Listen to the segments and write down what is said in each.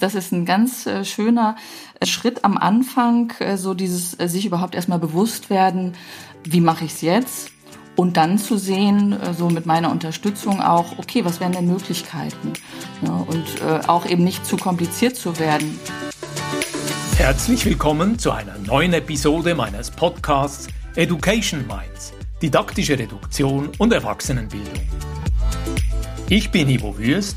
Das ist ein ganz äh, schöner äh, Schritt am Anfang, äh, so dieses sich überhaupt erstmal bewusst werden, wie mache ich es jetzt? Und dann zu sehen, so mit meiner Unterstützung auch, okay, was wären denn Möglichkeiten? und auch eben nicht zu kompliziert zu werden. Herzlich willkommen zu einer neuen Episode meines Podcasts Education Minds, didaktische Reduktion und Erwachsenenbildung. Ich bin Ivo Würst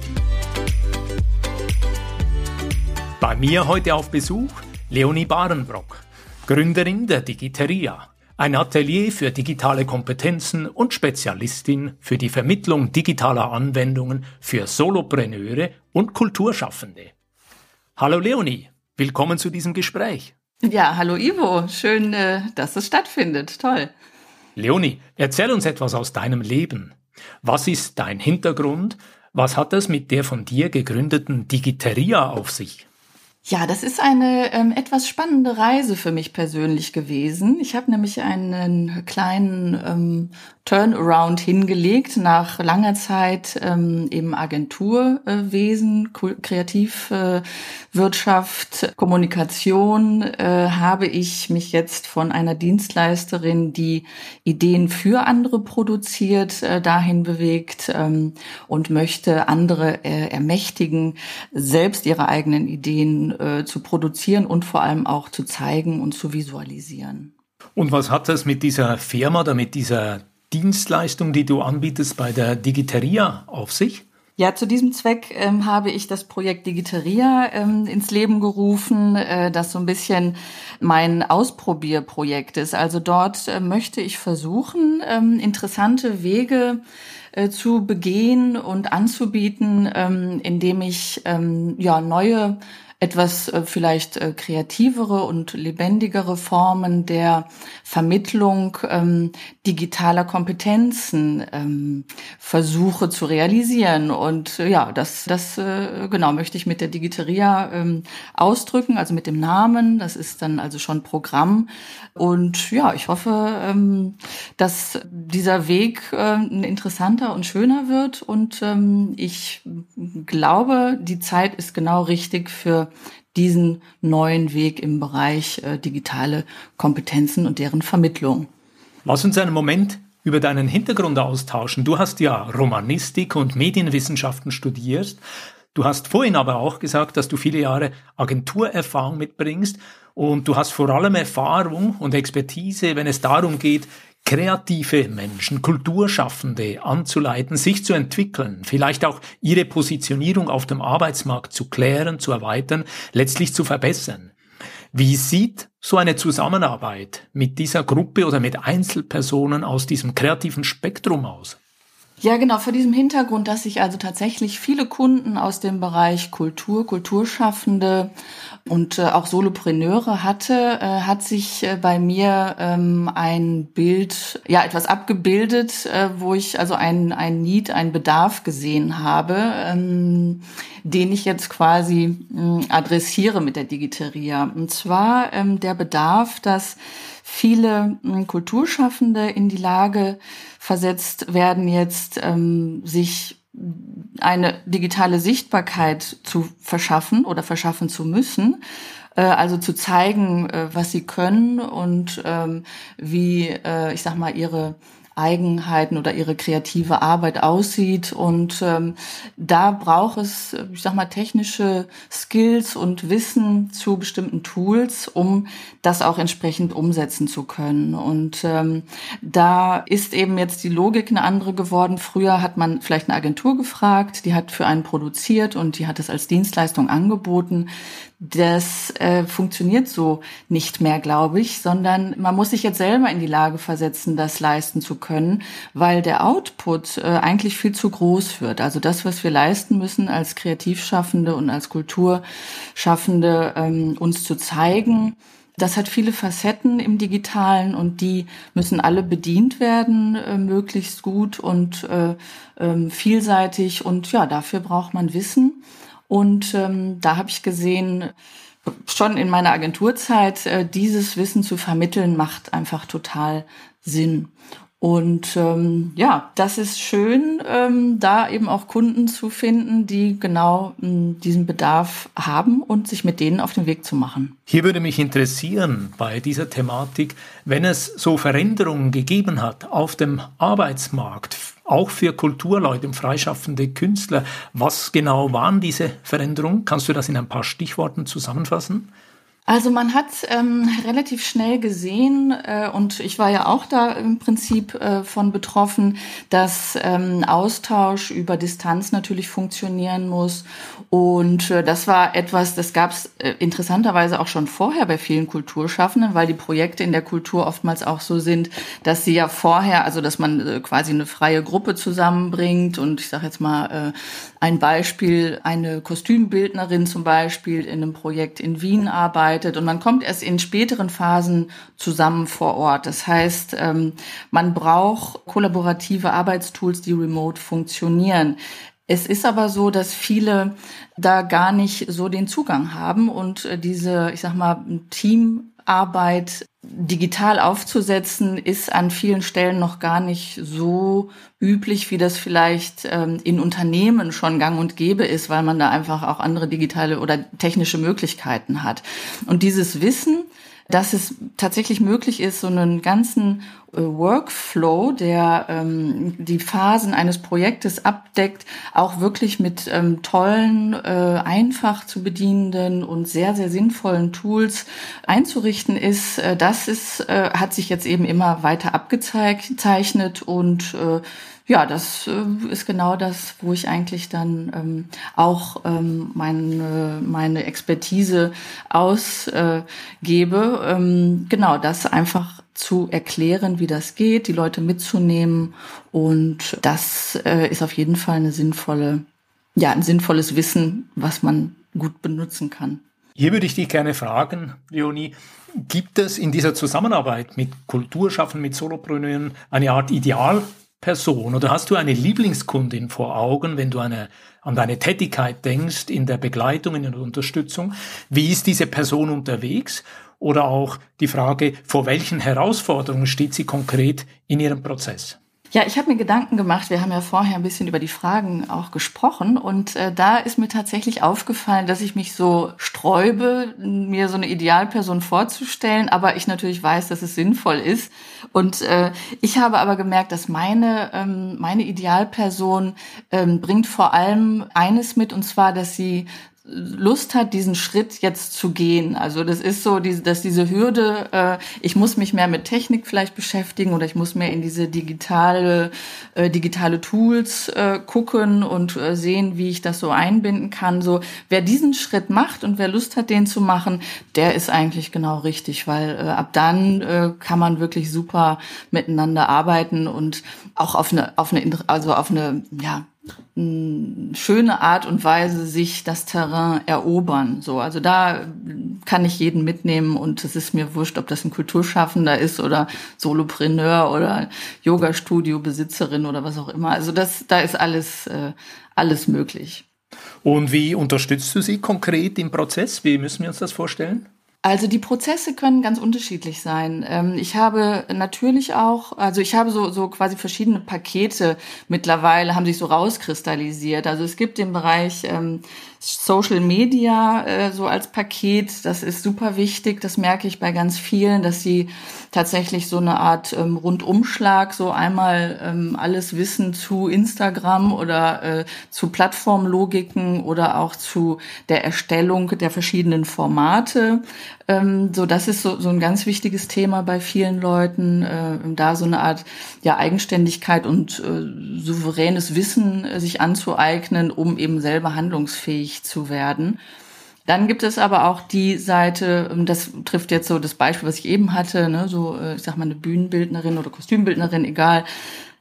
Bei mir heute auf Besuch Leonie Barenbrock, Gründerin der Digiteria, ein Atelier für digitale Kompetenzen und Spezialistin für die Vermittlung digitaler Anwendungen für Solopreneure und Kulturschaffende. Hallo Leonie, willkommen zu diesem Gespräch. Ja, hallo Ivo, schön, äh, dass es stattfindet. Toll. Leonie, erzähl uns etwas aus deinem Leben. Was ist dein Hintergrund? Was hat es mit der von dir gegründeten Digiteria auf sich? Ja, das ist eine ähm, etwas spannende Reise für mich persönlich gewesen. Ich habe nämlich einen kleinen ähm, Turnaround hingelegt nach langer Zeit ähm, im Agenturwesen, Kreativwirtschaft, äh, Kommunikation, äh, habe ich mich jetzt von einer Dienstleisterin, die Ideen für andere produziert, äh, dahin bewegt ähm, und möchte andere äh, ermächtigen, selbst ihre eigenen Ideen äh, zu produzieren und vor allem auch zu zeigen und zu visualisieren. Und was hat das mit dieser Firma oder mit dieser Dienstleistung, die du anbietest bei der Digiteria auf sich? Ja, zu diesem Zweck ähm, habe ich das Projekt Digiteria ähm, ins Leben gerufen, äh, das so ein bisschen mein Ausprobierprojekt ist. Also dort äh, möchte ich versuchen, ähm, interessante Wege äh, zu begehen und anzubieten, ähm, indem ich ähm, ja neue etwas äh, vielleicht äh, kreativere und lebendigere Formen der Vermittlung ähm, digitaler Kompetenzen ähm, versuche zu realisieren. Und äh, ja, das, das äh, genau möchte ich mit der Digiteria ähm, ausdrücken, also mit dem Namen. Das ist dann also schon Programm. Und ja, ich hoffe, ähm, dass dieser Weg äh, ein interessanter und schöner wird. Und ähm, ich glaube, die Zeit ist genau richtig für diesen neuen Weg im Bereich äh, digitale Kompetenzen und deren Vermittlung. Lass uns einen Moment über deinen Hintergrund austauschen. Du hast ja Romanistik und Medienwissenschaften studiert. Du hast vorhin aber auch gesagt, dass du viele Jahre Agenturerfahrung mitbringst und du hast vor allem Erfahrung und Expertise, wenn es darum geht, kreative Menschen, Kulturschaffende anzuleiten, sich zu entwickeln, vielleicht auch ihre Positionierung auf dem Arbeitsmarkt zu klären, zu erweitern, letztlich zu verbessern. Wie sieht so eine Zusammenarbeit mit dieser Gruppe oder mit Einzelpersonen aus diesem kreativen Spektrum aus? Ja, genau, vor diesem Hintergrund, dass ich also tatsächlich viele Kunden aus dem Bereich Kultur, Kulturschaffende und äh, auch Solopreneure hatte, äh, hat sich äh, bei mir ähm, ein Bild, ja, etwas abgebildet, wo ich also ein, ein Need, einen Bedarf gesehen habe, ähm, den ich jetzt quasi äh, adressiere mit der Digiteria. Und zwar ähm, der Bedarf, dass viele äh, Kulturschaffende in die Lage versetzt werden, jetzt ähm, sich eine digitale Sichtbarkeit zu verschaffen oder verschaffen zu müssen. Äh, also zu zeigen, äh, was sie können und ähm, wie, äh, ich sag mal, ihre Eigenheiten oder ihre kreative Arbeit aussieht. Und ähm, da braucht es, ich sag mal, technische Skills und Wissen zu bestimmten Tools, um das auch entsprechend umsetzen zu können. Und ähm, da ist eben jetzt die Logik eine andere geworden. Früher hat man vielleicht eine Agentur gefragt, die hat für einen produziert und die hat es als Dienstleistung angeboten das äh, funktioniert so nicht mehr, glaube ich, sondern man muss sich jetzt selber in die Lage versetzen, das leisten zu können, weil der Output äh, eigentlich viel zu groß wird. Also das, was wir leisten müssen als Kreativschaffende und als Kulturschaffende, ähm, uns zu zeigen, Das hat viele Facetten im Digitalen und die müssen alle bedient werden, äh, möglichst gut und äh, äh, vielseitig. Und ja, dafür braucht man Wissen. Und ähm, da habe ich gesehen, schon in meiner Agenturzeit, äh, dieses Wissen zu vermitteln, macht einfach total Sinn. Und ähm, ja, das ist schön, ähm, da eben auch Kunden zu finden, die genau ähm, diesen Bedarf haben und sich mit denen auf den Weg zu machen. Hier würde mich interessieren bei dieser Thematik, wenn es so Veränderungen gegeben hat auf dem Arbeitsmarkt, auch für Kulturleute und freischaffende Künstler. Was genau waren diese Veränderungen? Kannst du das in ein paar Stichworten zusammenfassen? Also man hat ähm, relativ schnell gesehen, äh, und ich war ja auch da im Prinzip äh, von betroffen, dass ähm, Austausch über Distanz natürlich funktionieren muss. Und äh, das war etwas, das gab es äh, interessanterweise auch schon vorher bei vielen Kulturschaffenden, weil die Projekte in der Kultur oftmals auch so sind, dass sie ja vorher, also dass man äh, quasi eine freie Gruppe zusammenbringt. Und ich sage jetzt mal äh, ein Beispiel, eine Kostümbildnerin zum Beispiel in einem Projekt in Wien arbeitet und man kommt erst in späteren Phasen zusammen vor Ort. Das heißt, ähm, man braucht kollaborative Arbeitstools, die remote funktionieren. Es ist aber so, dass viele da gar nicht so den Zugang haben und äh, diese, ich sag mal, Teamarbeit digital aufzusetzen, ist an vielen Stellen noch gar nicht so üblich, wie das vielleicht ähm, in Unternehmen schon gang und gäbe ist, weil man da einfach auch andere digitale oder technische Möglichkeiten hat. Und dieses Wissen, dass es tatsächlich möglich ist, so einen ganzen Workflow, der ähm, die Phasen eines Projektes abdeckt, auch wirklich mit ähm, tollen, äh, einfach zu bedienenden und sehr, sehr sinnvollen Tools einzurichten ist, äh, das ist, äh, hat sich jetzt eben immer weiter abgezeichnet und äh, ja, das äh, ist genau das, wo ich eigentlich dann ähm, auch ähm, meine, meine Expertise ausgebe. Äh, ähm, genau, das einfach zu erklären, wie das geht, die Leute mitzunehmen. Und das äh, ist auf jeden Fall eine sinnvolle, ja, ein sinnvolles Wissen, was man gut benutzen kann. Hier würde ich dich gerne fragen, Leonie, gibt es in dieser Zusammenarbeit mit Kulturschaffen, mit Solopreneuren eine Art Ideal Person oder hast du eine Lieblingskundin vor Augen, wenn du eine, an deine Tätigkeit denkst in der Begleitung, in der Unterstützung? Wie ist diese Person unterwegs? Oder auch die Frage, vor welchen Herausforderungen steht sie konkret in ihrem Prozess? Ja, ich habe mir Gedanken gemacht. Wir haben ja vorher ein bisschen über die Fragen auch gesprochen und äh, da ist mir tatsächlich aufgefallen, dass ich mich so sträube, mir so eine Idealperson vorzustellen, aber ich natürlich weiß, dass es sinnvoll ist. Und äh, ich habe aber gemerkt, dass meine ähm, meine Idealperson ähm, bringt vor allem eines mit und zwar, dass sie Lust hat, diesen Schritt jetzt zu gehen. Also das ist so, dass diese Hürde, äh, ich muss mich mehr mit Technik vielleicht beschäftigen oder ich muss mehr in diese digitale, äh, digitale Tools äh, gucken und sehen, wie ich das so einbinden kann. So, wer diesen Schritt macht und wer Lust hat, den zu machen, der ist eigentlich genau richtig, weil ab dann kann man wirklich super miteinander arbeiten und auch auf eine, auf eine, also auf eine, ja, schöne Art und Weise sich das Terrain erobern. So, also da kann ich jeden mitnehmen und es ist mir wurscht, ob das ein Kulturschaffender ist oder Solopreneur oder Yoga-Studio-Besitzerin oder was auch immer. Also das, da ist alles, äh, alles möglich. Und wie unterstützt du sie konkret im Prozess? Wie müssen wir uns das vorstellen? Also die Prozesse können ganz unterschiedlich sein. Ähm, ich habe natürlich auch, also ich habe so, so quasi verschiedene Pakete mittlerweile, haben sich so rauskristallisiert. Also es gibt den Bereich ähm, Social Media äh, so als Paket, das ist super wichtig. Das merke ich bei ganz vielen, dass sie tatsächlich so eine Art ähm, Rundumschlag, so einmal ähm, alles Wissen zu Instagram oder äh, zu Plattformlogiken oder auch zu der Erstellung der verschiedenen Formate. Ähm, so, das ist so, so ein ganz wichtiges Thema bei vielen Leuten, äh, da so eine Art ja Eigenständigkeit und äh, souveränes Wissen äh, sich anzueignen, um eben selber handlungsfähig zu werden. Dann gibt es aber auch die Seite, ähm, das trifft jetzt so das Beispiel, was ich eben hatte, ne, so, äh, ich sag mal, eine Bühnenbildnerin oder Kostümbildnerin, egal,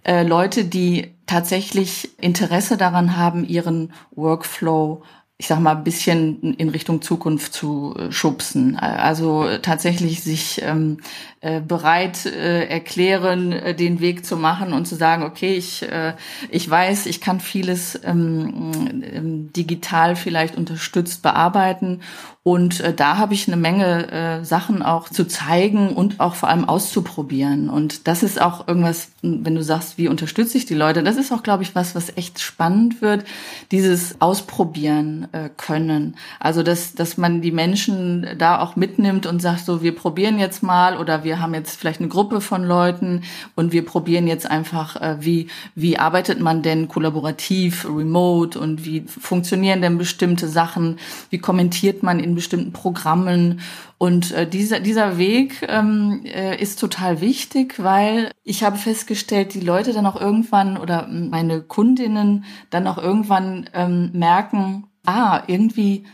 äh, Leute, die tatsächlich Interesse daran haben, ihren Workflow ich sag mal, ein bisschen in Richtung Zukunft zu äh, schubsen. Also tatsächlich sich ähm, äh, bereit äh, erklären, äh, den Weg zu machen und zu sagen, okay, ich, äh, ich weiß, ich kann vieles ähm, ähm, digital vielleicht unterstützt bearbeiten und äh, da habe ich eine Menge äh, Sachen auch zu zeigen und auch vor allem auszuprobieren. Und das ist auch irgendwas, wenn du sagst, wie unterstütze ich die Leute, das ist auch, glaube ich, was, was echt spannend wird, dieses Ausprobieren äh, können. Also, dass, dass man die Menschen da auch mitnimmt und sagt, so, wir probieren jetzt mal oder wir haben jetzt vielleicht eine Gruppe von Leuten und wir probieren jetzt einfach, äh, wie, wie arbeitet man denn kollaborativ, remote und wie funktionieren denn bestimmte Sachen, wie kommentiert man in in bestimmten Programmen. Und äh, dieser, dieser Weg ähm, äh, ist total wichtig, weil ich habe festgestellt, die Leute dann auch irgendwann oder meine Kundinnen dann auch irgendwann ähm, merken, ah, irgendwie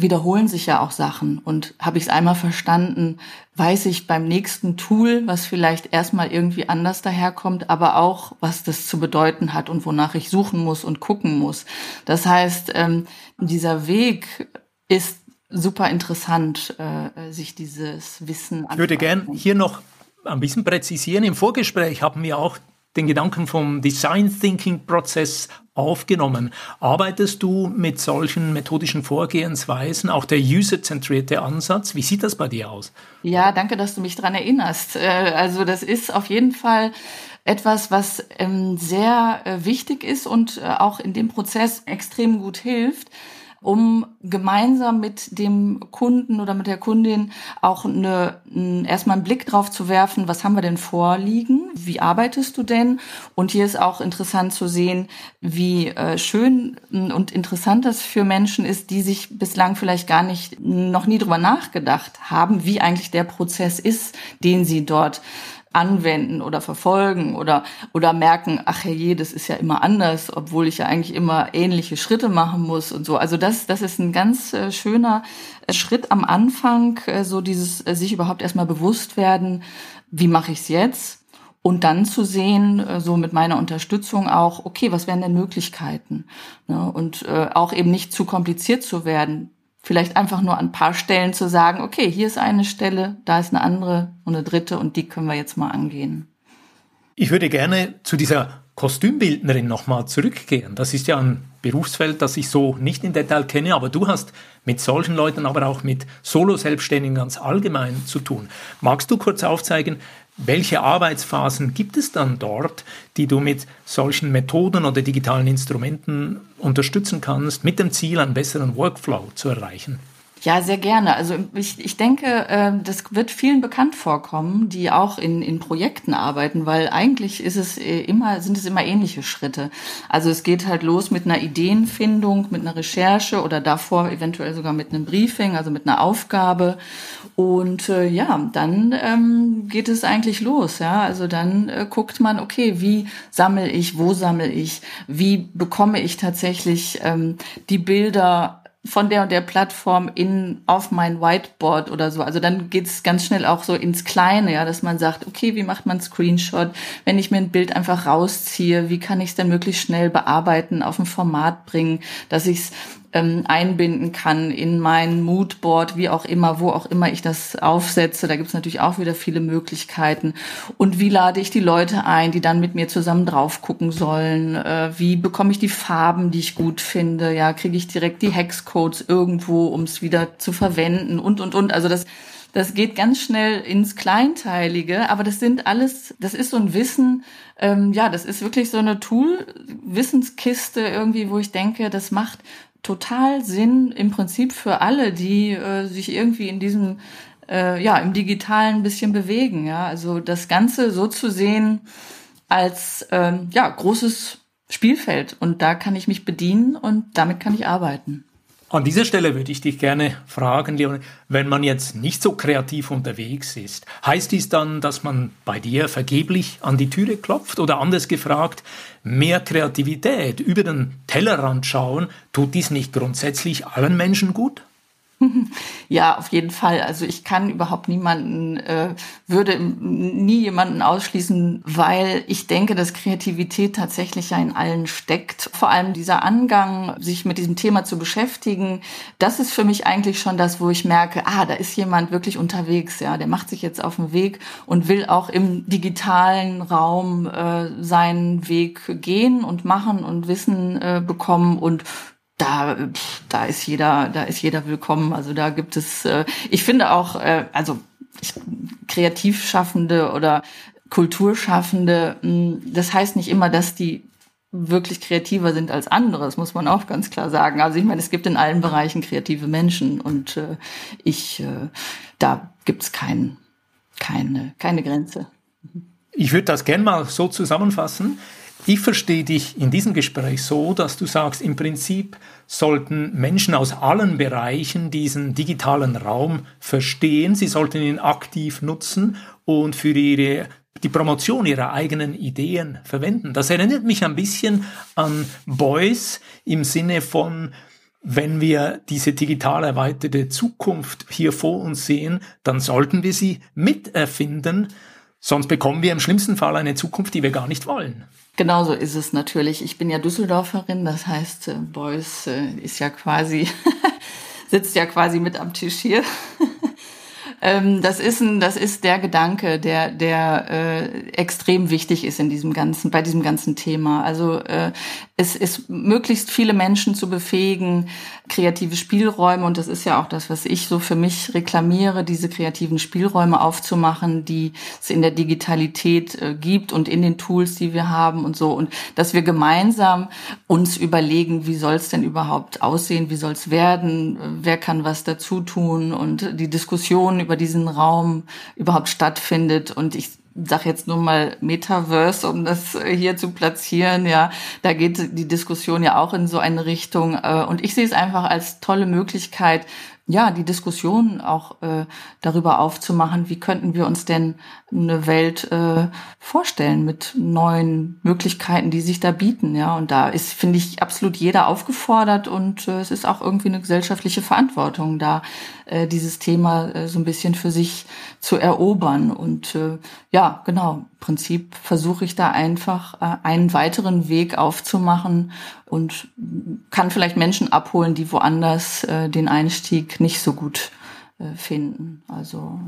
wiederholen sich ja auch Sachen. Und habe ich es einmal verstanden, weiß ich beim nächsten Tool, was vielleicht erstmal irgendwie anders daherkommt, aber auch, was das zu bedeuten hat und wonach ich suchen muss und gucken muss. Das heißt, ähm, dieser Weg ist super interessant, äh, sich dieses Wissen Ich würde gern hier noch ein bisschen präzisieren. Im Vorgespräch haben wir auch den Gedanken vom Design Thinking Prozess aufgenommen. Arbeitest du mit solchen methodischen Vorgehensweisen, auch der user-zentrierte Ansatz? Wie sieht das bei dir aus? Ja, danke, dass du mich daran erinnerst. Äh, also das ist auf jeden Fall etwas, was ähm, sehr äh, wichtig ist und auch in dem Prozess extrem gut hilft um gemeinsam mit dem Kunden oder mit der Kundin auch eine, erstmal einen Blick drauf zu werfen, was haben wir denn vorliegen, wie arbeitest du denn? Und hier ist auch interessant zu sehen, wie äh, schön und interessant das für Menschen ist, die sich bislang vielleicht gar nicht, noch nie drüber nachgedacht haben, wie eigentlich der Prozess ist, den sie dort anwenden oder verfolgen oder, oder merken, ach je, das ist ja immer anders, obwohl ich ja eigentlich immer ähnliche Schritte machen muss und so. Also das, das ist ein ganz äh, schöner äh, Schritt am Anfang, äh, so dieses sich überhaupt erstmal bewusst werden, wie mache ich es jetzt? Und dann zu sehen, so mit meiner Unterstützung auch, okay, was wären denn Möglichkeiten? Ne? Und auch eben nicht zu kompliziert zu werden vielleicht einfach nur an ein paar Stellen zu sagen, okay, hier ist eine Stelle, da ist eine andere und eine dritte und die können wir jetzt mal angehen. Ich würde gerne zu dieser Kostümbildnerin nochmal zurückkehren. Das ist ja ein Berufsfeld, das ich so nicht im Detail kenne, aber du hast mit solchen Leuten, aber auch mit Solo-Selbstständigen ganz allgemein zu tun. Magst du kurz aufzeigen, welche Arbeitsphasen gibt es dann dort, die du mit solchen Methoden oder digitalen Instrumenten unterstützen kannst, mit dem Ziel, einen besseren Workflow zu erreichen? Ja, sehr gerne. Also ich, ich denke, ähm, das wird vielen bekannt vorkommen, die auch in, in Projekten arbeiten, weil eigentlich ist es äh, immer, sind es immer ähnliche Schritte. Also es geht halt los mit einer Ideenfindung, mit einer Recherche oder davor eventuell sogar mit einem Briefing, also mit einer Aufgabe. Und äh, ja, dann ähm, geht es eigentlich los. Ja, also dann äh, guckt man, okay, wie sammle ich, wo sammle ich, wie bekomme ich tatsächlich ähm, die Bilder von der und der Plattform in auf mein Whiteboard oder so. Also dann geht es ganz schnell auch so ins Kleine, ja, dass man sagt, okay, wie macht man Screenshot, wenn ich mir ein Bild einfach rausziehe, wie kann ich es dann möglichst schnell bearbeiten, auf ein Format bringen, dass ich es ähm, einbinden kann in mein Moodboard, wie auch immer, wo auch immer ich das aufsetze. Da gibt es natürlich auch wieder viele Möglichkeiten. Und wie lade ich die Leute ein, die dann mit mir zusammen drauf gucken sollen? Äh, wie bekomme ich die Farben, die ich gut finde? Ja, kriege ich direkt die Hexcodes irgendwo, um es wieder zu verwenden und und und. Also das das geht ganz schnell ins Kleinteilige, aber das sind alles, das ist so ein Wissen, ähm, ja, das ist wirklich so eine Tool-Wissenskiste irgendwie, wo ich denke, das macht total Sinn im Prinzip für alle, die äh, sich irgendwie in diesem äh, ja im digitalen ein bisschen bewegen. Ja, also das Ganze so zu sehen als ähm, ja großes Spielfeld und da kann ich mich bedienen und damit kann ich arbeiten. An dieser Stelle würde ich dich gerne fragen, Leon, wenn man jetzt nicht so kreativ unterwegs ist, heißt dies dann, dass man bei dir vergeblich an die Türe klopft oder anders gefragt, mehr Kreativität über den Tellerrand schauen, tut dies nicht grundsätzlich allen Menschen gut? Ja, auf jeden Fall. Also ich kann überhaupt niemanden, äh, würde nie jemanden ausschließen, weil ich denke, dass Kreativität tatsächlich ja in allen steckt. Vor allem dieser Angang, sich mit diesem Thema zu beschäftigen, das ist für mich eigentlich schon das, wo ich merke, ah, da ist jemand wirklich unterwegs, ja, der macht sich jetzt auf den Weg und will auch im digitalen Raum äh, seinen Weg gehen und machen und Wissen äh, bekommen und da, da ist jeder, da ist jeder willkommen. Also da gibt es, äh, ich finde auch, äh, also Kreativschaffende oder Kulturschaffende, hm, das heißt nicht immer, dass die wirklich kreativer sind als andere. Das muss man auch ganz klar sagen. Also ich meine, es gibt in allen Bereichen kreative Menschen und äh, ich, äh, da gibt's kein, keine, keine Grenze. Ich würde das gerne mal so zusammenfassen. Ich verstehe dich in diesem Gespräch so, dass du sagst, im Prinzip sollten Menschen aus allen Bereichen diesen digitalen Raum verstehen, sie sollten ihn aktiv nutzen und für ihre die Promotion ihrer eigenen Ideen verwenden. Das erinnert mich ein bisschen an Beuys im Sinne von, wenn wir diese digital erweiterte Zukunft hier vor uns sehen, dann sollten wir sie miterfinden, sonst bekommen wir im schlimmsten Fall eine Zukunft, die wir gar nicht wollen. Genauso ist es natürlich. Ich bin ja Düsseldorferin, das heißt, äh, Beuys äh, ist ja quasi, sitzt ja quasi mit am Tisch hier. ähm, das ist ein, das ist der Gedanke, der, der äh, extrem wichtig ist in diesem ganzen, bei diesem ganzen Thema. Also äh, es ist möglichst viele Menschen zu befähigen, kreative Spielräume, und das ist ja auch das, was ich so für mich reklamiere, diese kreativen Spielräume aufzumachen, die es in der Digitalität äh, gibt und in den Tools, die wir haben und so. Und dass wir gemeinsam uns überlegen, wie soll es denn überhaupt aussehen, wie soll es werden, wer kann was dazu tun und die Diskussion über diesen Raum überhaupt stattfindet. Und ich sag jetzt nur mal Metaverse, um das hier zu platzieren. Ja, da geht die Diskussion ja auch in so eine Richtung. Äh, und ich sehe es einfach als tolle Möglichkeit, ja, die Diskussion auch äh, darüber aufzumachen, wie könnten wir uns denn eine Welt äh, vorstellen mit neuen Möglichkeiten, die sich da bieten. Ja, und da ist, finde ich, absolut jeder aufgefordert und äh, es ist auch irgendwie eine gesellschaftliche Verantwortung, da äh, dieses Thema äh, so ein bisschen für sich zu erobern. Und äh, ja, genau, Prinzip versuche ich da einfach äh, einen weiteren Weg aufzumachen und kann vielleicht Menschen abholen, die woanders äh, den Einstieg nicht so gut äh, finden. Also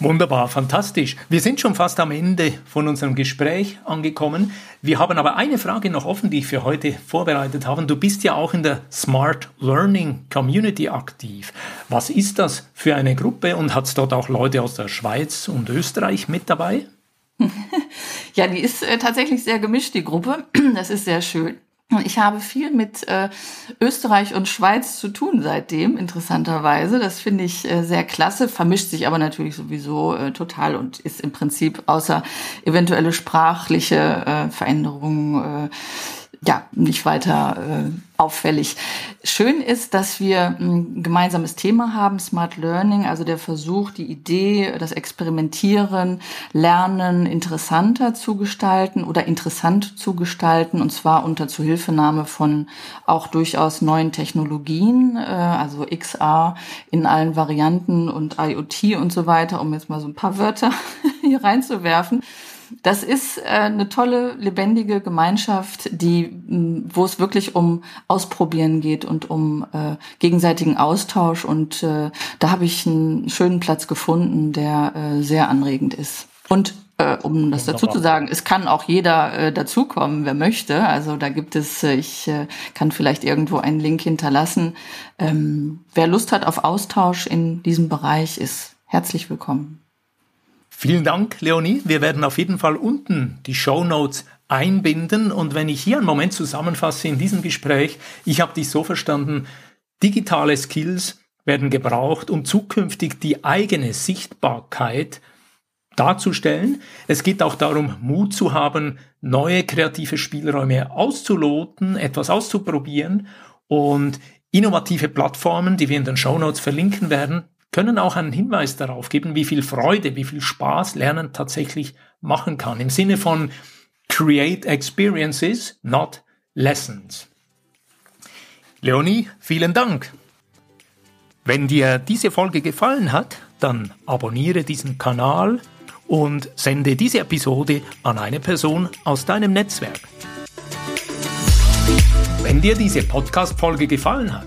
Wunderbar, fantastisch. Wir sind schon fast am Ende von unserem Gespräch angekommen. Wir haben aber eine Frage noch offen, die ich für heute vorbereitet habe. Du bist ja auch in der Smart Learning Community aktiv. Was ist das für eine Gruppe und hat es dort auch Leute aus der Schweiz und Österreich mit dabei? ja, die ist äh, tatsächlich sehr gemischt, die Gruppe. Das ist sehr schön. Ich habe viel mit äh, Österreich und Schweiz zu tun seitdem, interessanterweise. Das finde ich äh, sehr klasse, vermischt sich aber natürlich sowieso äh, total und ist im Prinzip außer eventuelle sprachliche äh, Veränderungen äh, ja, nicht weiter äh, auffällig. Schön ist, dass wir ein gemeinsames Thema haben, Smart Learning, also der Versuch, die Idee, das Experimentieren, Lernen interessanter zu gestalten oder interessant zu gestalten, und zwar unter Zuhilfenahme von auch durchaus neuen Technologien, äh, also XR in allen Varianten und IoT und so weiter, um jetzt mal so ein paar Wörter hier reinzuwerfen. Das ist äh, eine tolle, lebendige Gemeinschaft, die, wo es wirklich um Ausprobieren geht und um äh, gegenseitigen Austausch. Und äh, da habe ich einen schönen Platz gefunden, der äh, sehr anregend ist. Und äh, um das dazu zu sagen, es kann auch jeder äh, dazukommen, wer möchte. Also da gibt es, äh, ich äh, kann vielleicht irgendwo einen Link hinterlassen. Ähm, wer Lust hat auf Austausch in diesem Bereich, ist herzlich willkommen. Vielen Dank, Leonie. Wir werden auf jeden Fall unten die Show Notes einbinden. Und wenn ich hier einen Moment zusammenfasse in diesem Gespräch, ich habe dich so verstanden, digitale Skills werden gebraucht, um zukünftig die eigene Sichtbarkeit darzustellen. Es geht auch darum, Mut zu haben, neue kreative Spielräume auszuloten, etwas auszuprobieren und innovative Plattformen, die wir in den Show Notes verlinken werden, können auch einen Hinweis darauf geben, wie viel Freude, wie viel Spaß Lernen tatsächlich machen kann. Im Sinne von Create Experiences, not Lessons. Leonie, vielen Dank. Wenn dir diese Folge gefallen hat, dann abonniere diesen Kanal und sende diese Episode an eine Person aus deinem Netzwerk. Wenn dir diese Podcast-Folge gefallen hat,